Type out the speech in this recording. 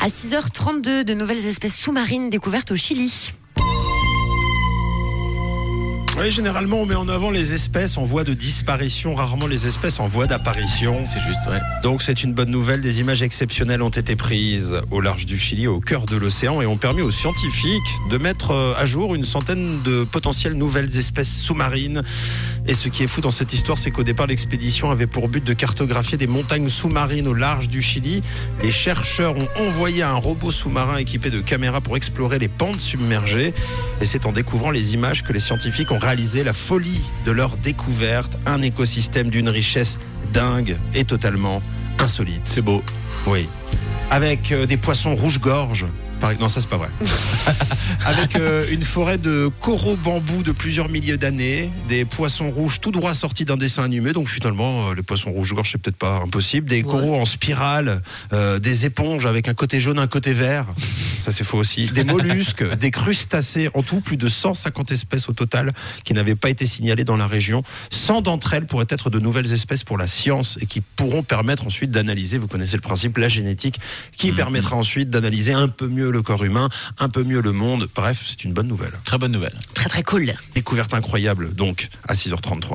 À 6h32, de nouvelles espèces sous-marines découvertes au Chili. Oui, généralement, on met en avant les espèces en voie de disparition, rarement les espèces en voie d'apparition. C'est juste, ouais. Donc, c'est une bonne nouvelle. Des images exceptionnelles ont été prises au large du Chili, au cœur de l'océan, et ont permis aux scientifiques de mettre euh, à jour une centaine de potentielles nouvelles espèces sous-marines. Et ce qui est fou dans cette histoire, c'est qu'au départ, l'expédition avait pour but de cartographier des montagnes sous-marines au large du Chili. Les chercheurs ont envoyé un robot sous-marin équipé de caméras pour explorer les pentes submergées. Et c'est en découvrant les images que les scientifiques ont réalisé la folie de leur découverte, un écosystème d'une richesse dingue et totalement insolite. C'est beau. Oui. Avec euh, des poissons rouge-gorge. Par- Non, ça c'est pas vrai. Avec euh, une forêt de coraux bambous de plusieurs milliers d'années, des poissons rouges tout droit sortis d'un dessin animé. Donc finalement, euh, les poissons rouge-gorge c'est peut-être pas impossible. Des coraux en spirale, euh, des éponges avec un côté jaune, un côté vert. Ça c'est faux aussi. Des mollusques, des crustacés. En tout, plus de 150 espèces au total qui n'avaient pas été signalées dans la région. 100 d'entre elles pourraient être de nouvelles espèces pour la science et qui pourront permettre ensuite d'analyser, vous connaissez le principe, la génétique, qui permettra ensuite d'analyser un peu mieux le corps humain, un peu mieux le monde. Bref, c'est une bonne nouvelle. Très bonne nouvelle. Très très cool. Découverte incroyable, donc, à 6h33.